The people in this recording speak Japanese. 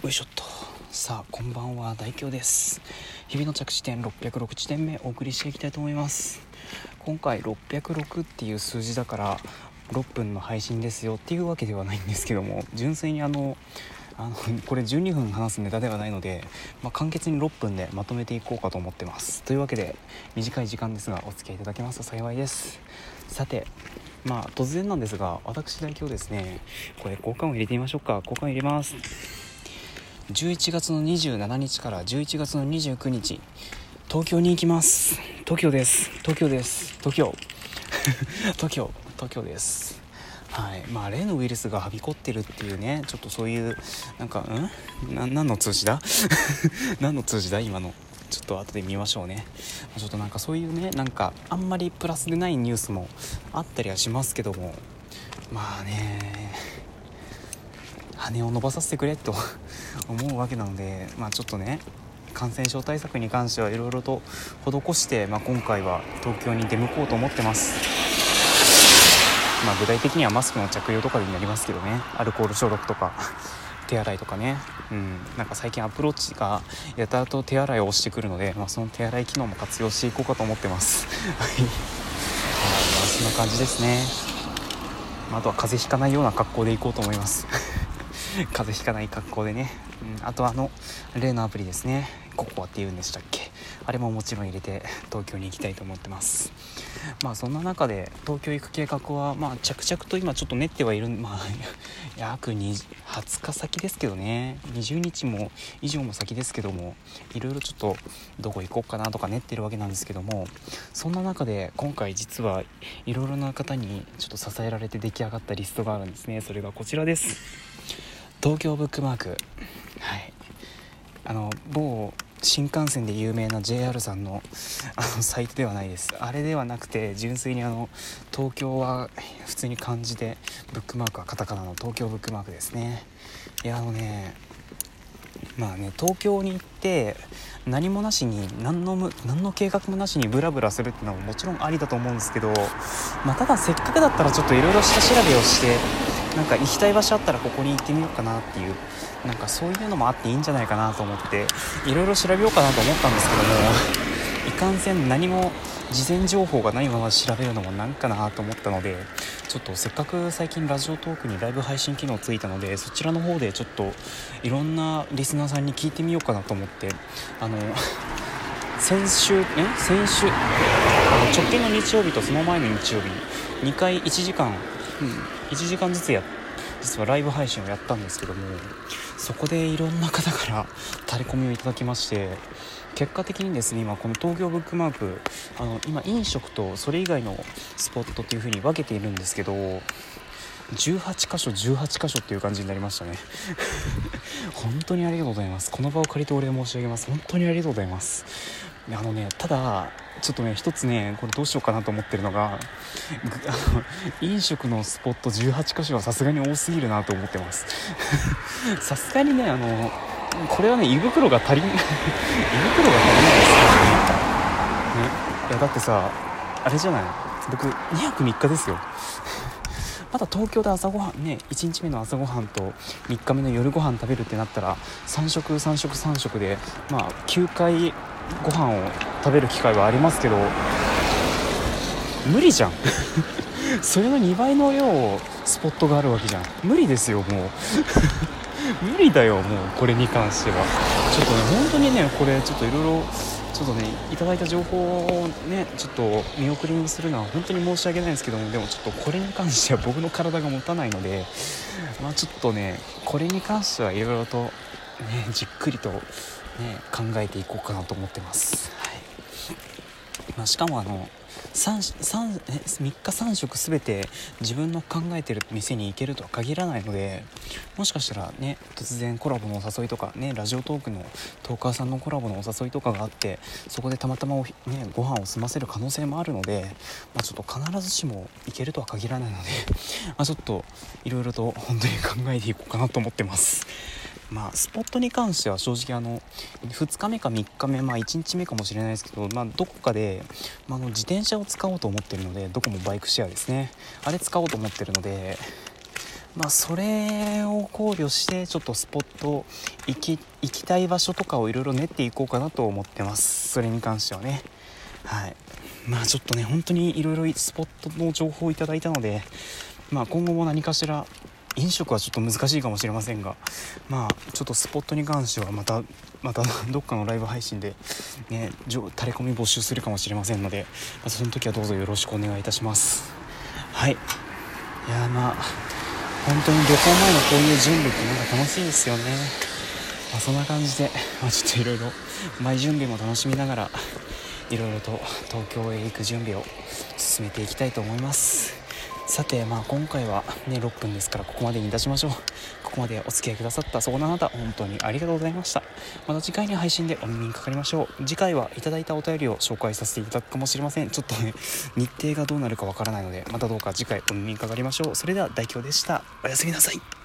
よいしょっと。さあこんばんは。大京です。日々の着地点606地点目お送りしていきたいと思います。今回606っていう数字だから6分の配信ですよ。っていうわけではないんですけども純粋にあのあのこれ12分話すネタではないので、まあ、簡潔に6分でまとめていこうかと思ってます。というわけで短い時間ですがお付き合いいただけます。と幸いです。さてまあ突然なんですが私代表ですね。これ交換を入れてみましょうか。交換入れます。11月の27日から11月の29日。東京に行きます。東京です。東京です。東京。東京。東京です。はい。まあ例のウイルスがはびこってるっていうね。ちょっとそういうなんかん？な何の通知だ？何の通知だ？今の。ちょっと後で見ましょうね。ちょっとなんかそういうねなんかあんまりプラスでないニュースもあったりはしますけども。まあね羽を伸ばさせてくれと 思うわけなのでまあちょっとね感染症対策に関してはいろいろと施して、まあ、今回は東京に出向こうと思ってます。まあ、具体的にはマスクの着用とかになりますけどねアルコール消毒とか手洗いとかね、うん、なんか最近アプローチがやたらと手洗いをしてくるので、まあ、その手洗い機能も活用していこうかと思ってます。はい、まあ、そんな感じですね、あ、あとは風邪ひかないような格好でいこうと思います。風邪ひかない格好でね、うん、あとあの例のアプリですね。ココアって言うんでしたっけ？あれももちろん入れて東京に行きたいと思ってます。まあそんな中で東京行く計画はまあ着々と今ちょっと練ってはいるまあ 約20日先ですけどね。20日も以上も先ですけどもいろいろちょっとどこ行こうかなとか練ってるわけなんですけどもそんな中で今回実はいろいろな方にちょっと支えられて出来上がったリストがあるんですね。それがこちらです。東京ブックマーク。はい。あの某新幹線で有名な JR さんのあのサイトではないです。あれではなくて純粋にあの東京は普通に漢字でブックマークはカタカナの東京ブックマークですね。いやあのねまあね東京に行って何もなしに何の何の計画もなしにブラブラするっていうのはもちろんありだと思うんですけど、まあ、ただせっかくだったらちょっといろいろ下調べをしてなんか行きたい場所あったらここに行ってみようかなっていうなんかそういうのもあっていいんじゃないかなと思っていろいろ調べようかなと思ったんですけども いかんせん何も事前情報がないまま調べるのもなんかなと思ったのでちょっとせっかく最近ラジオトークにライブ配信機能ついたのでそちらの方でちょっといろんなリスナーさんに聞いてみようかなと思ってあの 先週え？先週？あの直近の日曜日とその前の日曜日2回1時間、うん、1時間ずつや実はライブ配信をやったんですけどもそこでいろんな方からタレコミをいただきまして結果的にですね今この東京ブックマークあの今飲食とそれ以外のスポットっていう風に分けているんですけど18箇所18箇所っていう感じになりましたね。本当にありがとうございます。この場を借りてお礼申し上げます。本当にありがとうございます。あのねただちょっとね一つねこれどうしようかなと思ってるのが 飲食のスポット18箇所はさすがに多すぎるなと思ってます。さすがにねあのこれはね胃袋が足りん 胃袋が足りないですよね。ね。いやだってさあれじゃない？僕2泊3日ですよ。まだ東京で朝ごはんね1日目の朝ごはんと3日目の夜ご飯食べるってなったら3食3食3食でまあ9回ご飯を食べる機会はありますけど無理じゃん。それの2倍の量スポットがあるわけじゃん。無理ですよもう。無理だよもうこれに関しては。ちょっとね本当にねこれちょっといろいろちょっとねいただいた情報をねちょっと見送りにするのは本当に申し訳ないんですけどもでもちょっとこれに関しては僕の体が持たないのでまあちょっとねこれに関してはいろいろとねじっくりとね、考えていこうかなと思ってます、はい。まあ、しかもあの 3, 3, 3日3食全て自分の考えてる店に行けるとは限らないのでもしかしたらね突然コラボのお誘いとかねラジオトークのトーカーさんのコラボのお誘いとかがあってそこでたまたまお、ね、ご飯を済ませる可能性もあるので、まあ、ちょっと必ずしも行けるとは限らないのでまあちょっといろいろと本当に考えていこうかなと思ってます。まあ、スポットに関しては正直あの2日目か3日目、まあ、1日目かもしれないですけど、まあ、どこかで、まあ、の自転車を使おうと思ってるのでどこもバイクシェアですね。あれ使おうと思ってるのでまあ、それを考慮してちょっとスポット行き行きたい場所とかをいろいろ練っていこうかなと思ってます。それに関してはね。はい。まあちょっとね本当にいろいろスポットの情報をいただいたのでまあ今後も何かしら飲食はちょっと難しいかもしれませんがまあちょっとスポットに関してはまたまた どっかのライブ配信でね垂れ込み募集するかもしれませんので、まあ、その時はどうぞよろしくお願いいたします。はい。いやまあ本当に旅行前のこういう準備ってなんか楽しいですよね、まあ、そんな感じで、まあ、ちょっといろいろ前準備も楽しみながらいろいろと東京へ行く準備を進めていきたいと思います。さてまあ今回はね6分ですからここまでにいたしましょう。ここまでお付き合いくださったそこのあなた本当にありがとうございました。また次回の配信でお耳にかかりましょう。次回はいただいたお便りを紹介させていただくかもしれません。ちょっとね日程がどうなるかわからないのでまたどうか次回お耳にかかりましょう。それでは代表でした。おやすみなさい。